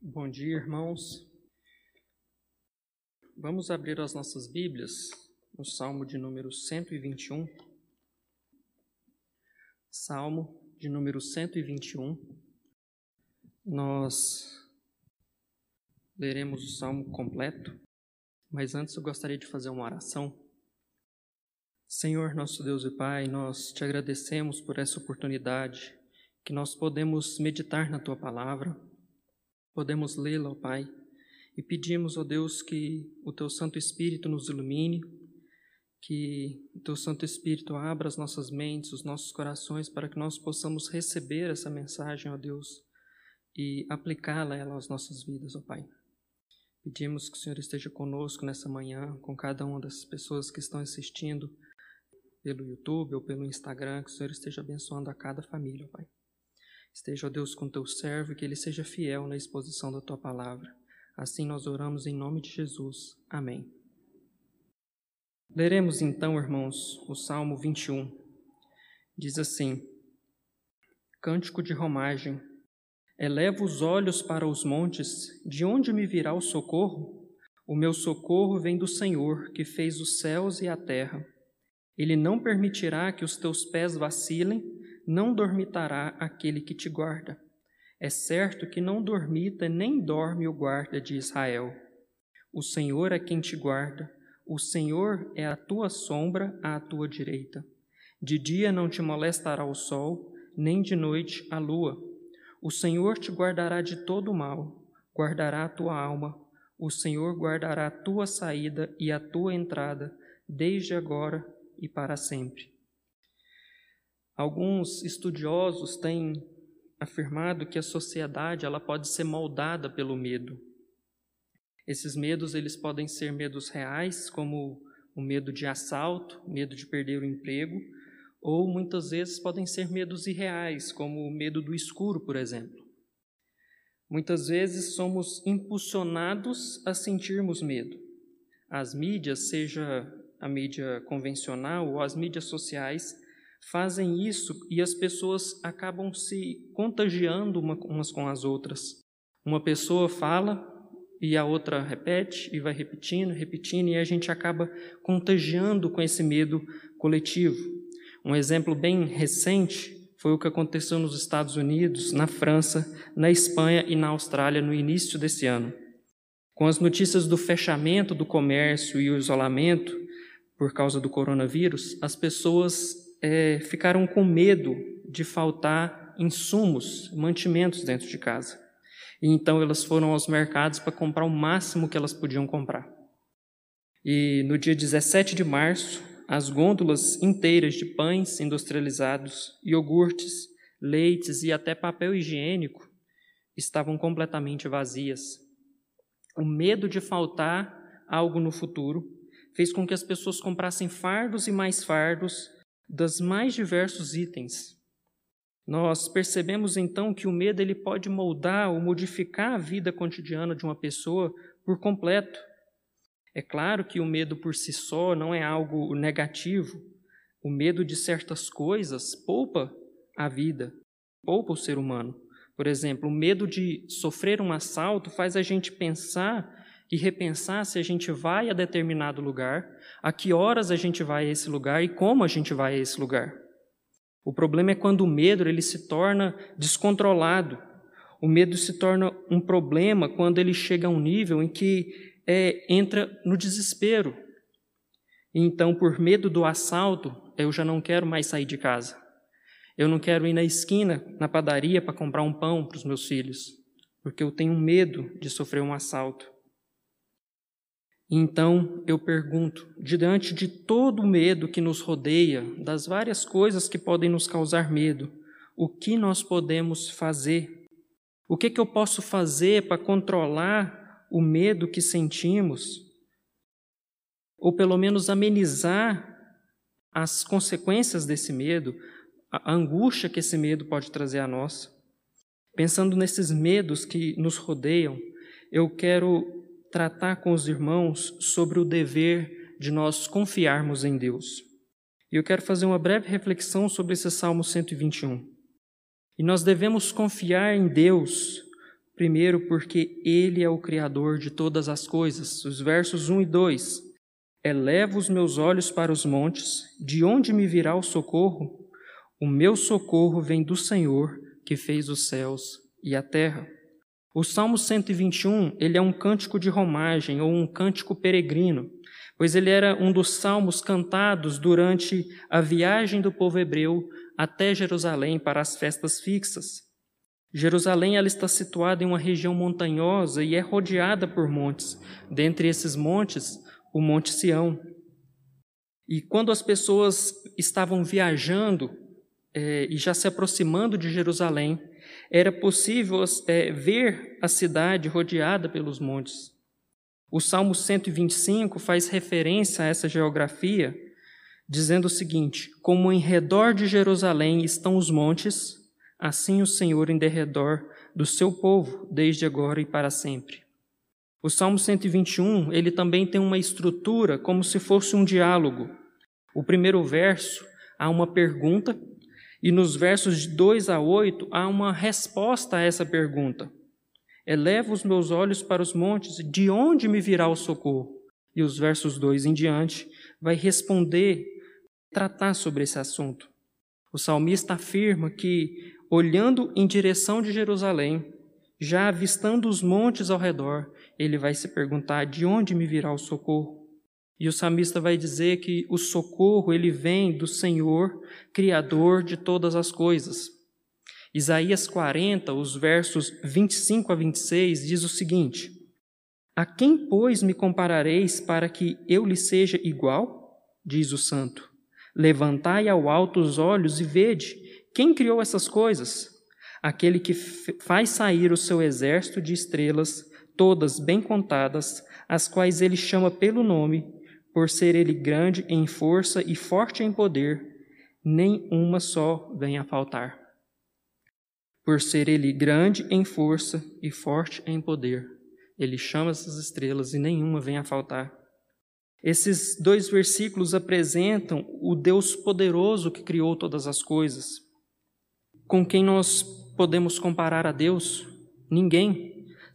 Bom dia, irmãos. Vamos abrir as nossas Bíblias no Salmo de número 121. Salmo de número 121. Nós leremos o salmo completo, mas antes eu gostaria de fazer uma oração. Senhor, nosso Deus e Pai, nós te agradecemos por essa oportunidade que nós podemos meditar na tua palavra, podemos lê-la, ó Pai, e pedimos, ó Deus, que o teu Santo Espírito nos ilumine, que o teu Santo Espírito abra as nossas mentes, os nossos corações, para que nós possamos receber essa mensagem, ó Deus, e aplicá-la ela às nossas vidas, ó Pai. Pedimos que o Senhor esteja conosco nessa manhã, com cada uma das pessoas que estão assistindo pelo YouTube ou pelo Instagram, que o Senhor esteja abençoando a cada família, Pai. Esteja, ó Deus, com teu servo e que ele seja fiel na exposição da tua palavra. Assim nós oramos em nome de Jesus. Amém. Leremos então, irmãos, o Salmo 21. Diz assim: Cântico de romagem. Elevo os olhos para os montes, de onde me virá o socorro? O meu socorro vem do Senhor, que fez os céus e a terra. Ele não permitirá que os teus pés vacilem, não dormitará aquele que te guarda. É certo que não dormita nem dorme o guarda de Israel. O Senhor é quem te guarda, o Senhor é a tua sombra à tua direita. De dia não te molestará o sol, nem de noite a lua. O Senhor te guardará de todo mal, guardará a tua alma. O Senhor guardará a tua saída e a tua entrada, desde agora e para sempre. Alguns estudiosos têm afirmado que a sociedade ela pode ser moldada pelo medo. Esses medos eles podem ser medos reais, como o medo de assalto, medo de perder o emprego, ou muitas vezes podem ser medos irreais, como o medo do escuro, por exemplo. Muitas vezes somos impulsionados a sentirmos medo. As mídias, seja a mídia convencional ou as mídias sociais fazem isso e as pessoas acabam se contagiando umas com as outras. Uma pessoa fala e a outra repete e vai repetindo, repetindo, e a gente acaba contagiando com esse medo coletivo. Um exemplo bem recente foi o que aconteceu nos Estados Unidos, na França, na Espanha e na Austrália no início desse ano. Com as notícias do fechamento do comércio e o isolamento, por causa do coronavírus, as pessoas é, ficaram com medo de faltar insumos, mantimentos dentro de casa. E então elas foram aos mercados para comprar o máximo que elas podiam comprar. E no dia 17 de março, as gôndolas inteiras de pães industrializados, iogurtes, leites e até papel higiênico estavam completamente vazias. O medo de faltar algo no futuro fez com que as pessoas comprassem fardos e mais fardos dos mais diversos itens. Nós percebemos então que o medo ele pode moldar ou modificar a vida cotidiana de uma pessoa por completo. É claro que o medo por si só não é algo negativo. O medo de certas coisas poupa a vida, poupa o ser humano. Por exemplo, o medo de sofrer um assalto faz a gente pensar e repensar se a gente vai a determinado lugar, a que horas a gente vai a esse lugar e como a gente vai a esse lugar. O problema é quando o medo ele se torna descontrolado. O medo se torna um problema quando ele chega a um nível em que é, entra no desespero. Então, por medo do assalto, eu já não quero mais sair de casa. Eu não quero ir na esquina, na padaria, para comprar um pão para os meus filhos, porque eu tenho medo de sofrer um assalto. Então eu pergunto, diante de todo o medo que nos rodeia, das várias coisas que podem nos causar medo, o que nós podemos fazer? O que, que eu posso fazer para controlar o medo que sentimos? Ou pelo menos amenizar as consequências desse medo, a angústia que esse medo pode trazer a nós? Pensando nesses medos que nos rodeiam, eu quero tratar com os irmãos sobre o dever de nós confiarmos em Deus. E eu quero fazer uma breve reflexão sobre esse Salmo 121. E nós devemos confiar em Deus Primeiro, porque Ele é o Criador de todas as coisas. Os versos 1 e 2. Elevo os meus olhos para os montes, de onde me virá o socorro? O meu socorro vem do Senhor, que fez os céus e a terra. O Salmo 121, ele é um cântico de romagem ou um cântico peregrino, pois ele era um dos salmos cantados durante a viagem do povo hebreu até Jerusalém para as festas fixas. Jerusalém ela está situada em uma região montanhosa e é rodeada por montes. Dentre esses montes, o Monte Sião. E quando as pessoas estavam viajando é, e já se aproximando de Jerusalém, era possível é, ver a cidade rodeada pelos montes. O Salmo 125 faz referência a essa geografia, dizendo o seguinte: Como em redor de Jerusalém estão os montes, assim o Senhor em derredor do seu povo, desde agora e para sempre. O Salmo 121, ele também tem uma estrutura como se fosse um diálogo. O primeiro verso há uma pergunta e nos versos de 2 a 8 há uma resposta a essa pergunta. Eleva os meus olhos para os montes, de onde me virá o socorro? E os versos 2 em diante vai responder, tratar sobre esse assunto. O salmista afirma que, olhando em direção de Jerusalém, já avistando os montes ao redor, ele vai se perguntar: de onde me virá o socorro? E o salmista vai dizer que o socorro ele vem do Senhor, criador de todas as coisas. Isaías 40, os versos 25 a 26, diz o seguinte: A quem, pois, me comparareis para que eu lhe seja igual? Diz o santo. Levantai ao alto os olhos e vede quem criou essas coisas. Aquele que faz sair o seu exército de estrelas, todas bem contadas, as quais ele chama pelo nome, por ser ele grande em força e forte em poder, nem uma só vem a faltar por ser ele grande em força e forte em poder. Ele chama essas estrelas e nenhuma vem a faltar. Esses dois versículos apresentam o Deus poderoso que criou todas as coisas. Com quem nós podemos comparar a Deus? Ninguém.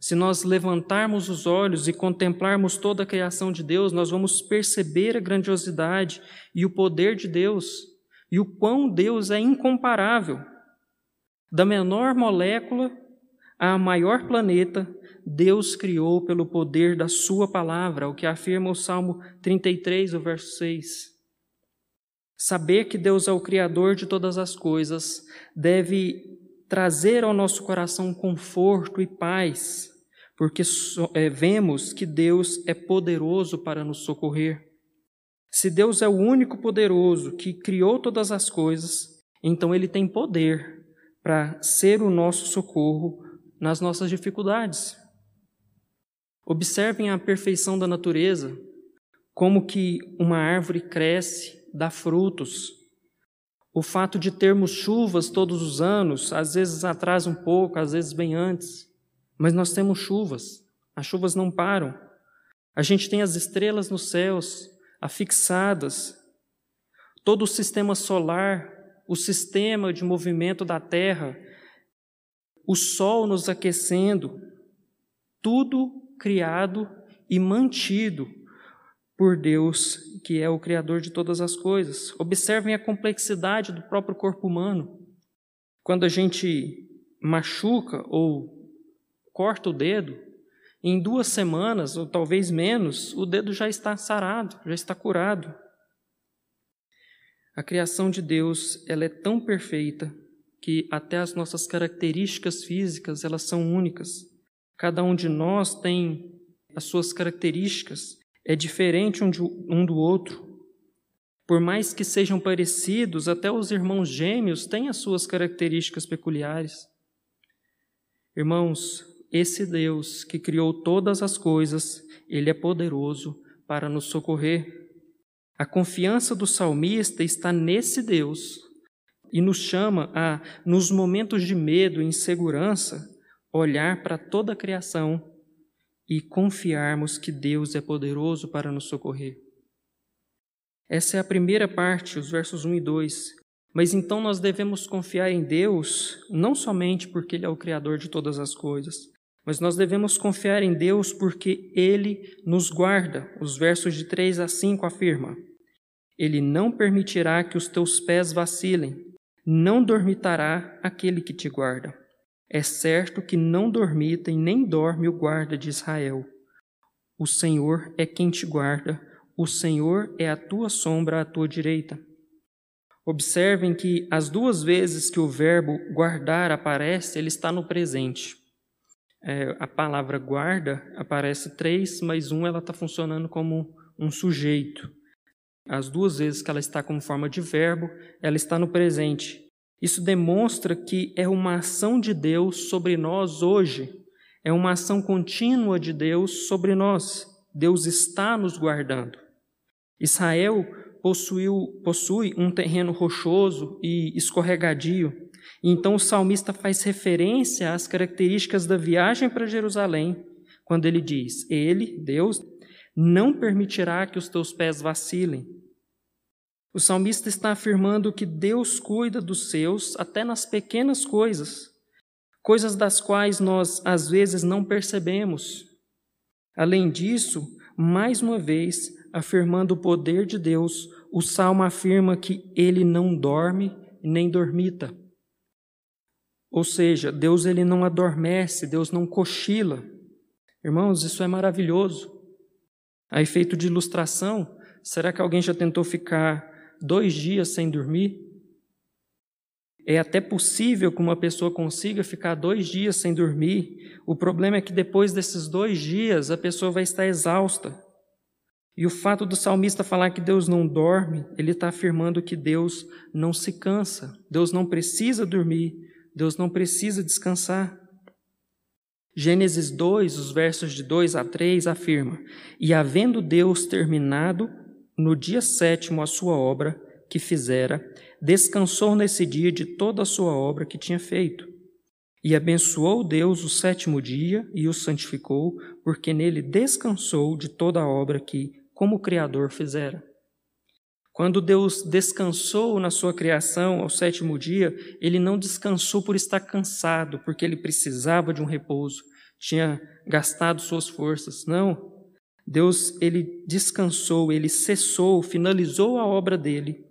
Se nós levantarmos os olhos e contemplarmos toda a criação de Deus, nós vamos perceber a grandiosidade e o poder de Deus e o quão Deus é incomparável. Da menor molécula à maior planeta, Deus criou pelo poder da Sua palavra, o que afirma o Salmo 33, o verso 6. Saber que Deus é o Criador de todas as coisas deve trazer ao nosso coração conforto e paz, porque é, vemos que Deus é poderoso para nos socorrer. Se Deus é o único poderoso que criou todas as coisas, então Ele tem poder para ser o nosso socorro nas nossas dificuldades. Observem a perfeição da natureza, como que uma árvore cresce, dá frutos. O fato de termos chuvas todos os anos, às vezes atrasa um pouco, às vezes bem antes, mas nós temos chuvas, as chuvas não param. A gente tem as estrelas nos céus, afixadas, todo o sistema solar o sistema de movimento da Terra, o sol nos aquecendo, tudo criado e mantido por Deus, que é o Criador de todas as coisas. Observem a complexidade do próprio corpo humano. Quando a gente machuca ou corta o dedo, em duas semanas, ou talvez menos, o dedo já está sarado, já está curado. A criação de Deus, ela é tão perfeita que até as nossas características físicas, elas são únicas. Cada um de nós tem as suas características, é diferente um, de, um do outro. Por mais que sejam parecidos, até os irmãos gêmeos têm as suas características peculiares. Irmãos, esse Deus que criou todas as coisas, ele é poderoso para nos socorrer. A confiança do salmista está nesse Deus e nos chama a, nos momentos de medo e insegurança, olhar para toda a criação e confiarmos que Deus é poderoso para nos socorrer. Essa é a primeira parte, os versos 1 e 2. Mas então nós devemos confiar em Deus não somente porque Ele é o Criador de todas as coisas, Mas nós devemos confiar em Deus porque Ele nos guarda. Os versos de 3 a 5 afirma: Ele não permitirá que os teus pés vacilem, não dormitará aquele que te guarda. É certo que não dormita e nem dorme o guarda de Israel. O Senhor é quem te guarda, o Senhor é a tua sombra à tua direita. Observem que as duas vezes que o verbo guardar aparece, ele está no presente. É, a palavra guarda aparece três, mas um ela está funcionando como um sujeito. As duas vezes que ela está como forma de verbo, ela está no presente. Isso demonstra que é uma ação de Deus sobre nós hoje, é uma ação contínua de Deus sobre nós. Deus está nos guardando. Israel possuiu, possui um terreno rochoso e escorregadio. Então o salmista faz referência às características da viagem para Jerusalém, quando ele diz: Ele, Deus, não permitirá que os teus pés vacilem. O salmista está afirmando que Deus cuida dos seus até nas pequenas coisas, coisas das quais nós às vezes não percebemos. Além disso, mais uma vez, afirmando o poder de Deus, o salmo afirma que ele não dorme nem dormita. Ou seja, Deus ele não adormece, Deus não cochila. Irmãos, isso é maravilhoso. A efeito de ilustração, será que alguém já tentou ficar dois dias sem dormir? É até possível que uma pessoa consiga ficar dois dias sem dormir. O problema é que depois desses dois dias a pessoa vai estar exausta. E o fato do salmista falar que Deus não dorme, ele está afirmando que Deus não se cansa, Deus não precisa dormir, Deus não precisa descansar. Gênesis 2, os versos de 2 a 3 afirma: E havendo Deus terminado no dia sétimo a sua obra que fizera, descansou nesse dia de toda a sua obra que tinha feito. E abençoou Deus o sétimo dia e o santificou, porque nele descansou de toda a obra que, como Criador, fizera. Quando Deus descansou na sua criação ao sétimo dia, ele não descansou por estar cansado, porque ele precisava de um repouso, tinha gastado suas forças. Não. Deus ele descansou, ele cessou, finalizou a obra dele,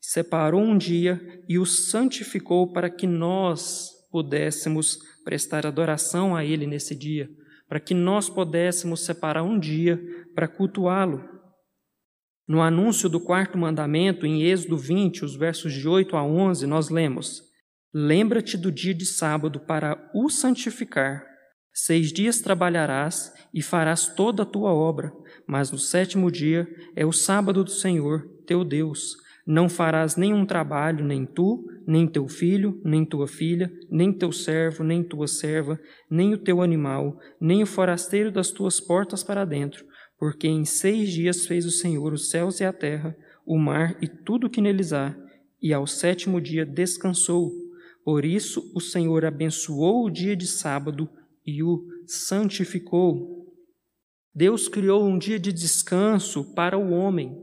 separou um dia e o santificou para que nós pudéssemos prestar adoração a ele nesse dia, para que nós pudéssemos separar um dia para cultuá-lo. No anúncio do quarto mandamento, em Êxodo 20, os versos de 8 a 11, nós lemos: Lembra-te do dia de sábado para o santificar. Seis dias trabalharás e farás toda a tua obra, mas no sétimo dia é o sábado do Senhor, teu Deus. Não farás nenhum trabalho, nem tu, nem teu filho, nem tua filha, nem teu servo, nem tua serva, nem o teu animal, nem o forasteiro das tuas portas para dentro, porque em seis dias fez o Senhor os céus e a terra, o mar e tudo o que neles há, e ao sétimo dia descansou. Por isso o Senhor abençoou o dia de sábado e o santificou. Deus criou um dia de descanso para o homem.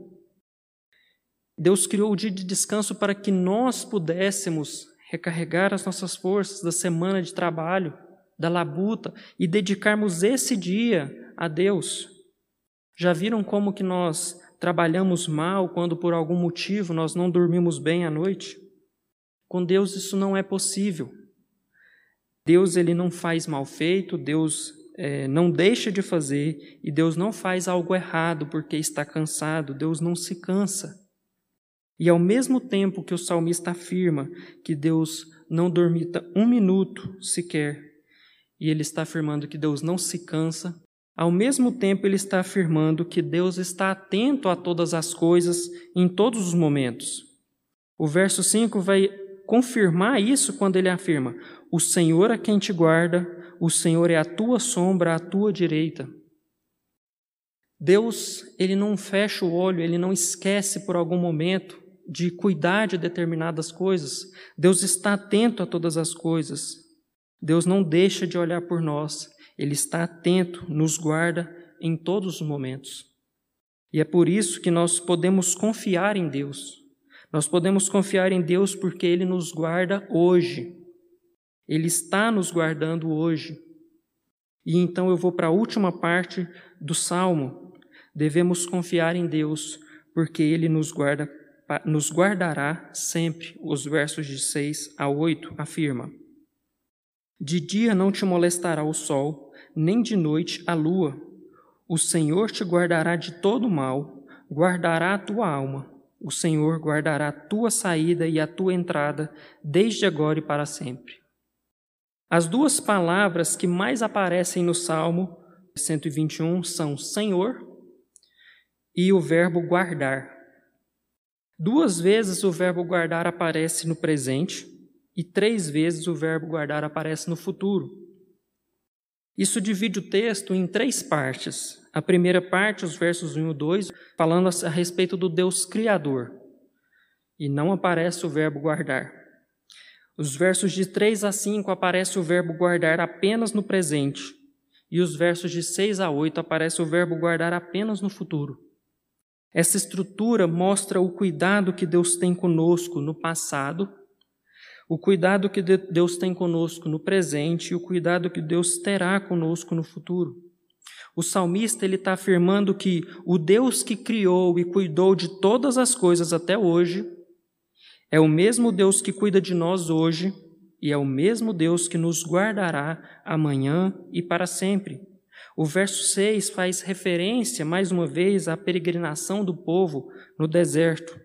Deus criou o dia de descanso para que nós pudéssemos recarregar as nossas forças da semana de trabalho, da labuta e dedicarmos esse dia a Deus. Já viram como que nós trabalhamos mal quando por algum motivo nós não dormimos bem à noite? Com Deus isso não é possível. Deus ele não faz mal feito, Deus é, não deixa de fazer e Deus não faz algo errado porque está cansado, Deus não se cansa. E ao mesmo tempo que o salmista afirma que Deus não dormita um minuto sequer, e ele está afirmando que Deus não se cansa, ao mesmo tempo ele está afirmando que Deus está atento a todas as coisas em todos os momentos. O verso 5 vai confirmar isso quando ele afirma: o Senhor é quem te guarda, o Senhor é a tua sombra à tua direita. Deus, ele não fecha o olho, ele não esquece por algum momento de cuidar de determinadas coisas. Deus está atento a todas as coisas. Deus não deixa de olhar por nós. Ele está atento, nos guarda em todos os momentos. E é por isso que nós podemos confiar em Deus. Nós podemos confiar em Deus porque Ele nos guarda hoje. Ele está nos guardando hoje. E então eu vou para a última parte do salmo. Devemos confiar em Deus, porque Ele nos, guarda, nos guardará sempre. Os versos de 6 a 8 afirma: De dia não te molestará o sol, nem de noite a lua. O Senhor te guardará de todo mal, guardará a tua alma. O Senhor guardará a tua saída e a tua entrada, desde agora e para sempre. As duas palavras que mais aparecem no Salmo 121 são Senhor e o verbo guardar. Duas vezes o verbo guardar aparece no presente e três vezes o verbo guardar aparece no futuro. Isso divide o texto em três partes. A primeira parte, os versos 1 e 2, falando a respeito do Deus Criador. E não aparece o verbo guardar. Os versos de 3 a 5 aparece o verbo guardar apenas no presente. E os versos de 6 a 8 aparece o verbo guardar apenas no futuro. Essa estrutura mostra o cuidado que Deus tem conosco no passado o cuidado que Deus tem conosco no presente e o cuidado que Deus terá conosco no futuro. O salmista ele está afirmando que o Deus que criou e cuidou de todas as coisas até hoje é o mesmo Deus que cuida de nós hoje e é o mesmo Deus que nos guardará amanhã e para sempre. O verso 6 faz referência, mais uma vez, à peregrinação do povo no deserto.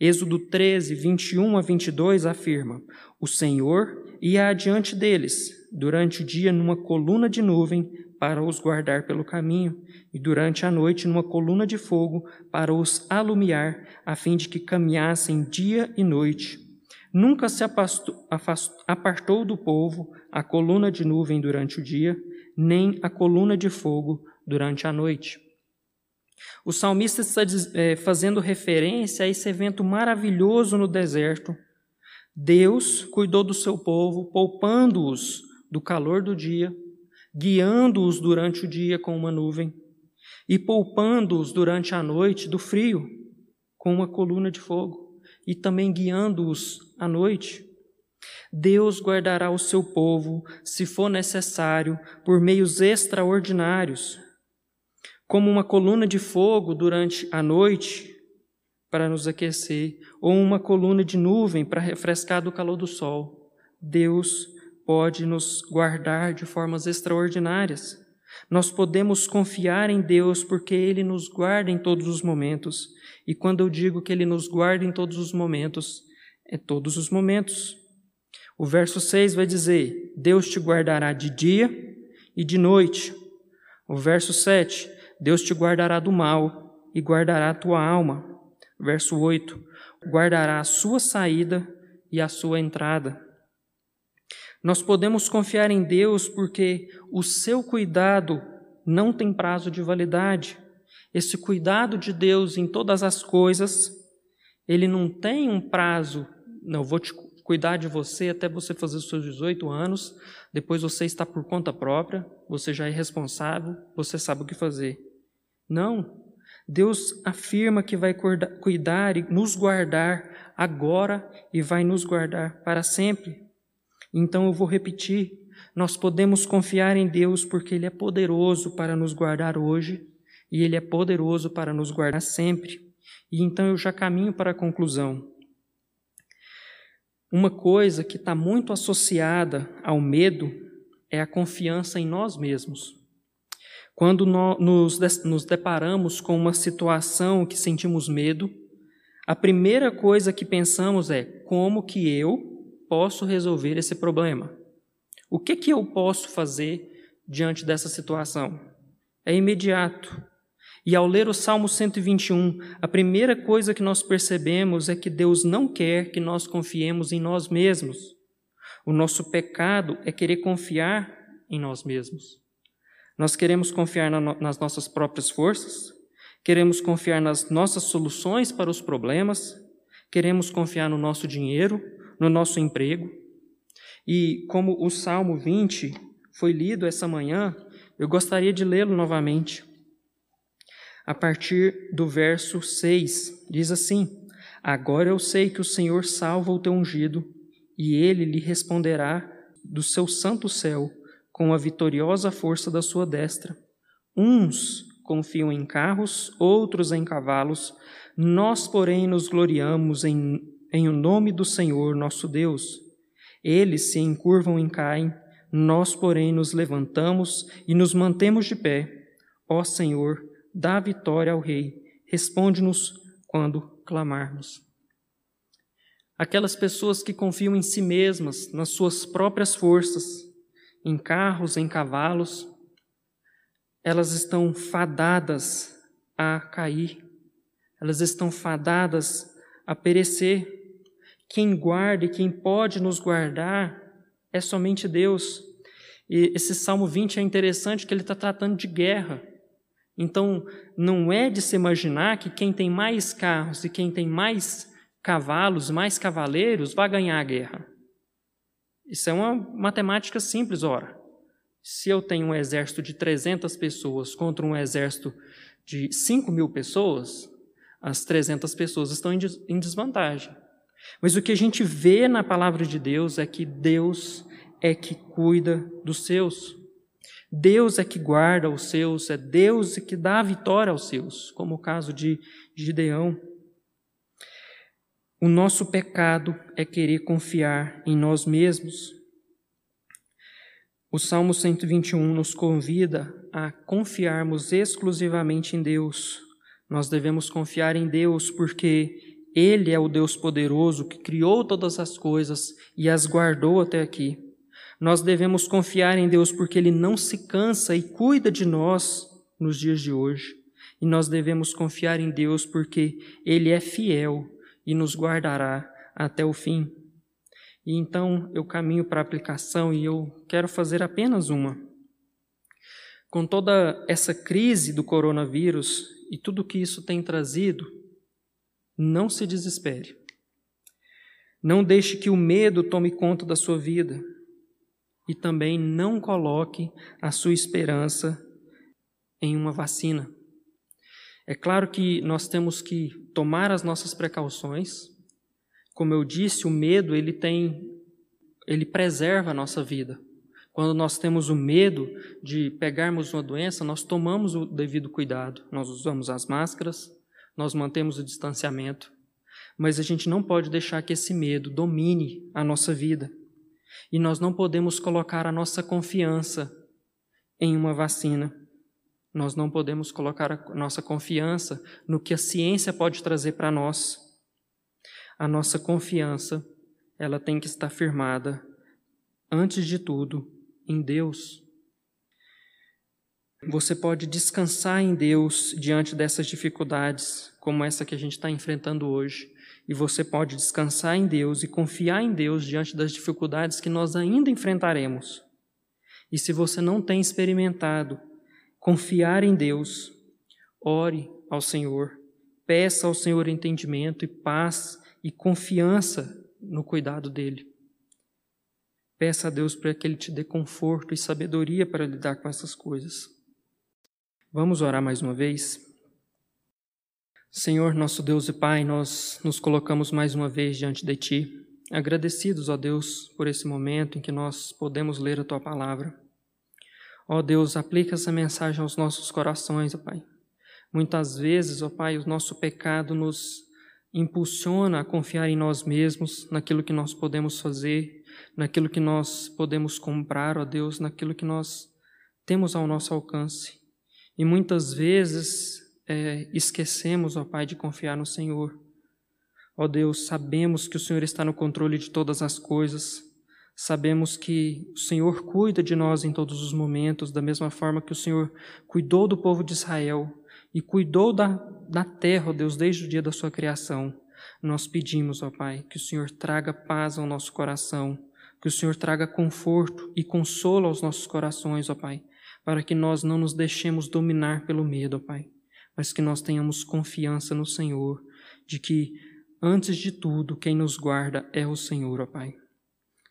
Êxodo 13, 21 a 22 afirma: O Senhor ia adiante deles, durante o dia numa coluna de nuvem, para os guardar pelo caminho, e durante a noite numa coluna de fogo, para os alumiar, a fim de que caminhassem dia e noite. Nunca se apartou do povo a coluna de nuvem durante o dia, nem a coluna de fogo durante a noite. O salmista está é, fazendo referência a esse evento maravilhoso no deserto. Deus cuidou do seu povo, poupando-os do calor do dia, guiando-os durante o dia com uma nuvem e poupando-os durante a noite do frio com uma coluna de fogo e também guiando-os à noite. Deus guardará o seu povo, se for necessário, por meios extraordinários, como uma coluna de fogo durante a noite para nos aquecer, ou uma coluna de nuvem para refrescar do calor do sol. Deus pode nos guardar de formas extraordinárias. Nós podemos confiar em Deus porque Ele nos guarda em todos os momentos. E quando eu digo que Ele nos guarda em todos os momentos, é todos os momentos. O verso 6 vai dizer: Deus te guardará de dia e de noite. O verso 7: Deus te guardará do mal e guardará a tua alma. Verso 8: guardará a sua saída e a sua entrada. Nós podemos confiar em Deus porque o seu cuidado não tem prazo de validade. Esse cuidado de Deus em todas as coisas, ele não tem um prazo. Não, vou te cuidar de você até você fazer os seus 18 anos, depois você está por conta própria, você já é responsável, você sabe o que fazer. Não. Deus afirma que vai cuidar e nos guardar agora e vai nos guardar para sempre. Então eu vou repetir: nós podemos confiar em Deus porque Ele é poderoso para nos guardar hoje e Ele é poderoso para nos guardar sempre. E então eu já caminho para a conclusão. Uma coisa que está muito associada ao medo é a confiança em nós mesmos. Quando nós nos deparamos com uma situação que sentimos medo, a primeira coisa que pensamos é como que eu posso resolver esse problema? O que que eu posso fazer diante dessa situação? É imediato. E ao ler o Salmo 121, a primeira coisa que nós percebemos é que Deus não quer que nós confiemos em nós mesmos. O nosso pecado é querer confiar em nós mesmos. Nós queremos confiar nas nossas próprias forças, queremos confiar nas nossas soluções para os problemas, queremos confiar no nosso dinheiro, no nosso emprego. E como o Salmo 20 foi lido essa manhã, eu gostaria de lê-lo novamente a partir do verso 6. Diz assim: Agora eu sei que o Senhor salva o teu ungido, e ele lhe responderá do seu santo céu com a vitoriosa força da sua destra. Uns confiam em carros, outros em cavalos, nós, porém, nos gloriamos em, em o nome do Senhor nosso Deus. Eles se encurvam e caem, nós, porém, nos levantamos e nos mantemos de pé. Ó Senhor, dá vitória ao Rei, responde-nos quando clamarmos. Aquelas pessoas que confiam em si mesmas, nas suas próprias forças, em carros, em cavalos, elas estão fadadas a cair, elas estão fadadas a perecer. Quem guarda e quem pode nos guardar é somente Deus. E esse Salmo 20 é interessante que ele está tratando de guerra. Então, não é de se imaginar que quem tem mais carros e quem tem mais cavalos, mais cavaleiros, vai ganhar a guerra. Isso é uma matemática simples, ora. Se eu tenho um exército de 300 pessoas contra um exército de 5 mil pessoas, as 300 pessoas estão em desvantagem. Mas o que a gente vê na palavra de Deus é que Deus é que cuida dos seus. Deus é que guarda os seus, é Deus que dá a vitória aos seus, como o caso de Gideão. O nosso pecado é querer confiar em nós mesmos. O Salmo 121 nos convida a confiarmos exclusivamente em Deus. Nós devemos confiar em Deus porque Ele é o Deus poderoso que criou todas as coisas e as guardou até aqui. Nós devemos confiar em Deus porque Ele não se cansa e cuida de nós nos dias de hoje. E nós devemos confiar em Deus porque Ele é fiel e nos guardará até o fim. E então eu caminho para a aplicação e eu quero fazer apenas uma. Com toda essa crise do coronavírus e tudo que isso tem trazido, não se desespere. Não deixe que o medo tome conta da sua vida e também não coloque a sua esperança em uma vacina. É claro que nós temos que tomar as nossas precauções. Como eu disse, o medo ele tem ele preserva a nossa vida. Quando nós temos o medo de pegarmos uma doença, nós tomamos o devido cuidado. Nós usamos as máscaras, nós mantemos o distanciamento, mas a gente não pode deixar que esse medo domine a nossa vida. E nós não podemos colocar a nossa confiança em uma vacina. Nós não podemos colocar a nossa confiança no que a ciência pode trazer para nós. A nossa confiança, ela tem que estar firmada, antes de tudo, em Deus. Você pode descansar em Deus diante dessas dificuldades, como essa que a gente está enfrentando hoje. E você pode descansar em Deus e confiar em Deus diante das dificuldades que nós ainda enfrentaremos. E se você não tem experimentado confiar em Deus, ore ao Senhor, peça ao Senhor entendimento e paz e confiança no cuidado dele. Peça a Deus para que Ele te dê conforto e sabedoria para lidar com essas coisas. Vamos orar mais uma vez? Senhor, nosso Deus e Pai, nós nos colocamos mais uma vez diante de Ti, agradecidos, ó Deus, por esse momento em que nós podemos ler a Tua palavra. Ó Deus, aplica essa mensagem aos nossos corações, ó Pai. Muitas vezes, ó Pai, o nosso pecado nos impulsiona a confiar em nós mesmos, naquilo que nós podemos fazer, naquilo que nós podemos comprar, ó Deus, naquilo que nós temos ao nosso alcance. E muitas vezes é, esquecemos, ó Pai, de confiar no Senhor. Ó Deus, sabemos que o Senhor está no controle de todas as coisas, sabemos que o Senhor cuida de nós em todos os momentos, da mesma forma que o Senhor cuidou do povo de Israel e cuidou da, da terra, ó Deus, desde o dia da sua criação. Nós pedimos, ó Pai, que o Senhor traga paz ao nosso coração, que o Senhor traga conforto e consolo aos nossos corações, ó Pai, para que nós não nos deixemos dominar pelo medo, ó Pai mas que nós tenhamos confiança no Senhor, de que, antes de tudo, quem nos guarda é o Senhor, ó Pai.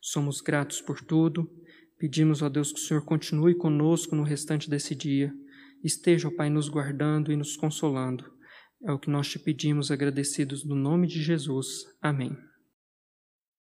Somos gratos por tudo, pedimos, ó Deus, que o Senhor continue conosco no restante desse dia, esteja, ó Pai, nos guardando e nos consolando. É o que nós te pedimos, agradecidos no nome de Jesus. Amém.